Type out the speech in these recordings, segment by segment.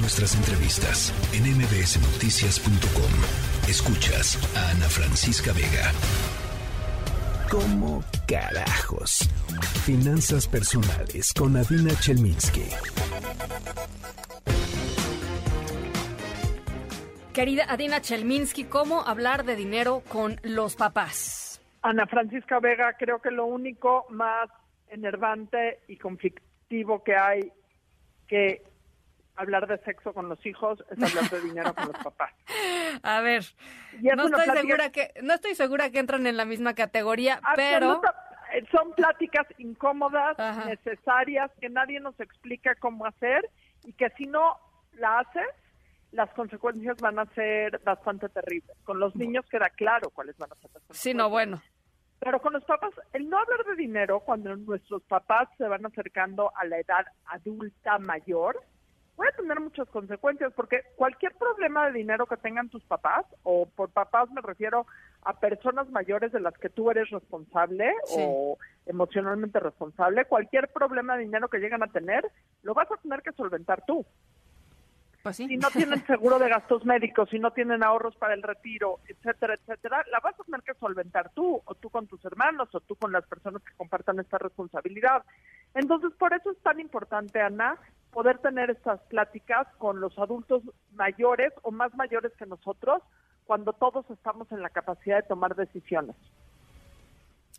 nuestras entrevistas en mbsnoticias.com. Escuchas a Ana Francisca Vega. ¿Cómo carajos? Finanzas personales con Adina Chelminsky. Querida Adina Chelminsky, ¿cómo hablar de dinero con los papás? Ana Francisca Vega, creo que lo único más enervante y conflictivo que hay que hablar de sexo con los hijos es hablar de dinero con los papás. A ver, no estoy, segura que, no estoy segura que entran en la misma categoría, pero... Eh, son pláticas incómodas, necesarias, que nadie nos explica cómo hacer y que si no la haces, las consecuencias van a ser bastante terribles. Con los niños queda claro cuáles van a ser las consecuencias. Sí, no, bueno. Pero con los papás, el no hablar de dinero cuando nuestros papás se van acercando a la edad adulta mayor, puede tener muchas consecuencias, porque cualquier problema de dinero que tengan tus papás, o por papás me refiero a personas mayores de las que tú eres responsable o emocionalmente responsable, cualquier problema de dinero que llegan a tener, lo vas a tener que solventar tú. Pues si no tienen seguro de gastos médicos, si no tienen ahorros para el retiro, etcétera, etcétera, la vas a tener que solventar tú, o tú con tus hermanos, o tú con las personas que compartan esta responsabilidad. Entonces, por eso es tan importante, Ana, poder tener estas pláticas con los adultos mayores o más mayores que nosotros, cuando todos estamos en la capacidad de tomar decisiones.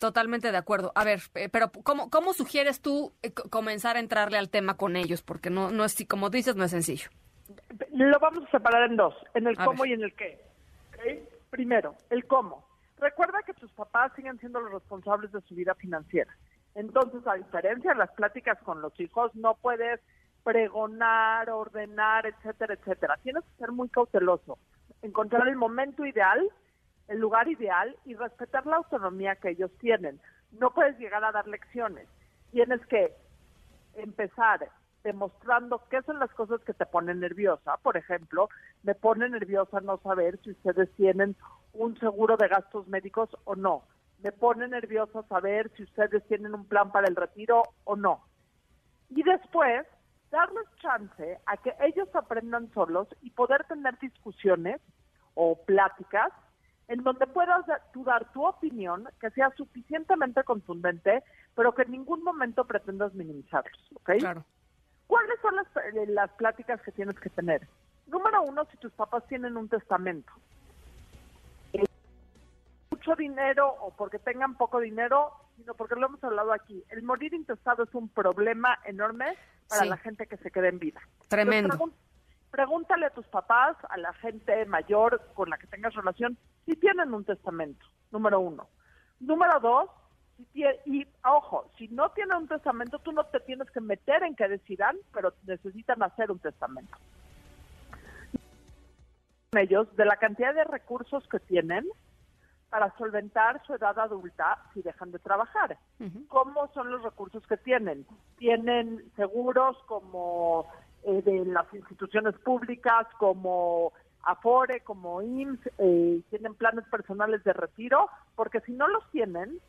Totalmente de acuerdo. A ver, eh, pero ¿cómo, cómo sugieres tú eh, comenzar a entrarle al tema con ellos? Porque no, no es, como dices, no es sencillo. Lo vamos a separar en dos, en el cómo y en el qué. Primero, el cómo. Recuerda que tus papás siguen siendo los responsables de su vida financiera. Entonces, a diferencia de las pláticas con los hijos, no puedes pregonar, ordenar, etcétera, etcétera. Tienes que ser muy cauteloso, encontrar el momento ideal, el lugar ideal y respetar la autonomía que ellos tienen. No puedes llegar a dar lecciones. Tienes que empezar demostrando qué son las cosas que te ponen nerviosa. Por ejemplo, me pone nerviosa no saber si ustedes tienen un seguro de gastos médicos o no. Me pone nerviosa saber si ustedes tienen un plan para el retiro o no. Y después, darles chance a que ellos aprendan solos y poder tener discusiones o pláticas en donde puedas tú dar tu opinión que sea suficientemente contundente, pero que en ningún momento pretendas minimizarlos, ¿ok? Claro. ¿Cuáles son las, eh, las pláticas que tienes que tener? Número uno, si tus papás tienen un testamento. Eh, mucho dinero o porque tengan poco dinero, sino porque lo hemos hablado aquí. El morir intestado es un problema enorme para la gente que se queda en vida. Tremendo. pregúntale a tus papás, a la gente mayor con la que tengas relación, si tienen un testamento, número uno. Número dos, y ojo, si no tienen un testamento, tú no te tienes que meter en que decidan, pero necesitan hacer un testamento. Ellos, de la cantidad de recursos que tienen para solventar su edad adulta si dejan de trabajar. ¿Cómo son los recursos que tienen? Tienen seguros como eh, de las instituciones públicas, como Afore, como IMSS, eh, tienen planes personales de retiro, porque si no los tienen,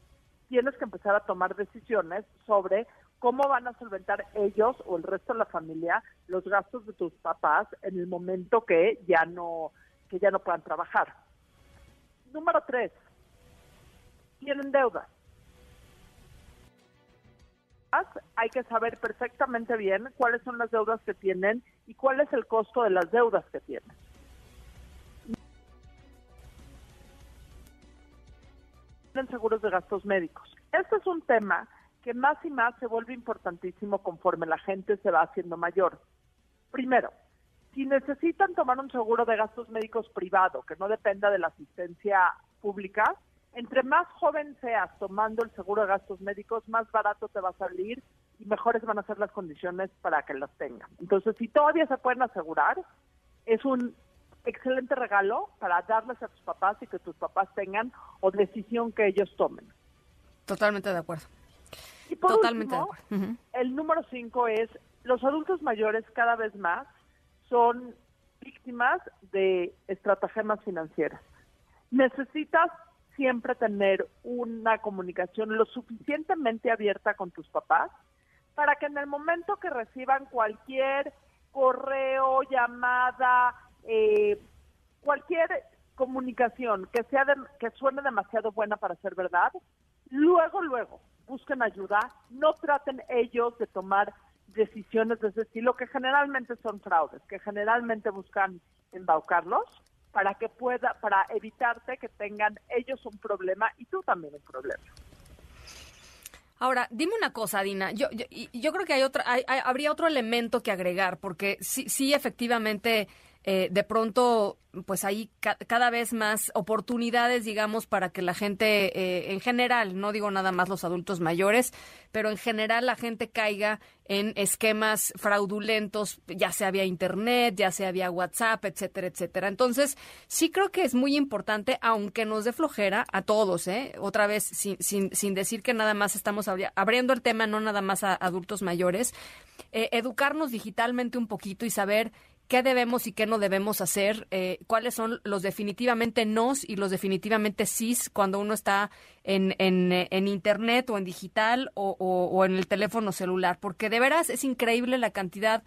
tienes que empezar a tomar decisiones sobre cómo van a solventar ellos o el resto de la familia los gastos de tus papás en el momento que ya no que ya no puedan trabajar. Número tres, tienen deudas. Hay que saber perfectamente bien cuáles son las deudas que tienen y cuál es el costo de las deudas que tienen. seguros de gastos médicos. Este es un tema que más y más se vuelve importantísimo conforme la gente se va haciendo mayor. Primero, si necesitan tomar un seguro de gastos médicos privado que no dependa de la asistencia pública, entre más joven seas tomando el seguro de gastos médicos, más barato te va a salir y mejores van a ser las condiciones para que las tengan. Entonces, si todavía se pueden asegurar, es un excelente regalo para darles a tus papás y que tus papás tengan o decisión que ellos tomen. Totalmente de acuerdo. Y por Totalmente último, de acuerdo. el número cinco es, los adultos mayores cada vez más son víctimas de estratagemas financieras. Necesitas siempre tener una comunicación lo suficientemente abierta con tus papás para que en el momento que reciban cualquier correo, llamada, eh, cualquier comunicación que sea que suene demasiado buena para ser verdad, luego, luego busquen ayuda, no traten ellos de tomar decisiones de ese estilo que generalmente son fraudes, que generalmente buscan embaucarlos para que pueda, para evitarte que tengan ellos un problema y tú también un problema. Ahora, dime una cosa, Dina. Yo, yo, yo creo que hay otra, habría otro elemento que agregar, porque sí, sí, efectivamente eh, de pronto, pues hay cada vez más oportunidades, digamos, para que la gente, eh, en general, no digo nada más los adultos mayores, pero en general la gente caiga en esquemas fraudulentos, ya sea vía Internet, ya sea vía WhatsApp, etcétera, etcétera. Entonces, sí creo que es muy importante, aunque nos dé flojera a todos, ¿eh? Otra vez, sin, sin, sin decir que nada más estamos abriendo el tema, no nada más a adultos mayores, eh, educarnos digitalmente un poquito y saber qué debemos y qué no debemos hacer, eh, cuáles son los definitivamente nos y los definitivamente sís cuando uno está en, en, Internet o en digital o, en el teléfono celular, porque de veras es increíble la cantidad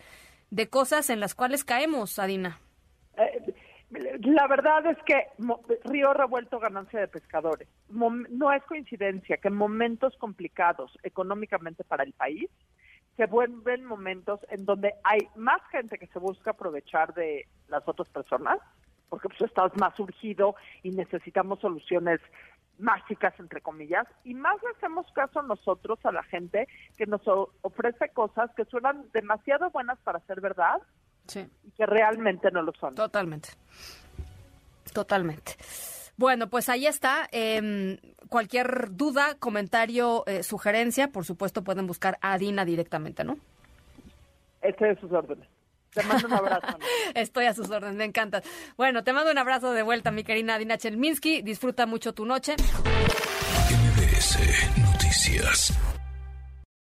de cosas en las cuales caemos, Adina. Eh, la verdad es que Río Revuelto ganancia de pescadores. no es coincidencia que en momentos complicados económicamente para el país, se vuelven momentos en donde hay más gente que se busca aprovechar de las otras personas, porque pues estás más urgido y necesitamos soluciones mágicas, entre comillas, y más le hacemos caso nosotros a la gente que nos ofrece cosas que suenan demasiado buenas para ser verdad y que realmente no lo son. Totalmente. Totalmente. Bueno, pues ahí está. Em, cualquier duda, comentario, eh, sugerencia, por supuesto pueden buscar a Dina directamente, ¿no? Estoy a sus órdenes. Te mando un abrazo. Estoy a sus órdenes, me encanta. Bueno, te mando un abrazo de vuelta, mi querida Dina Chelminsky. Disfruta mucho tu noche. MBS Noticias.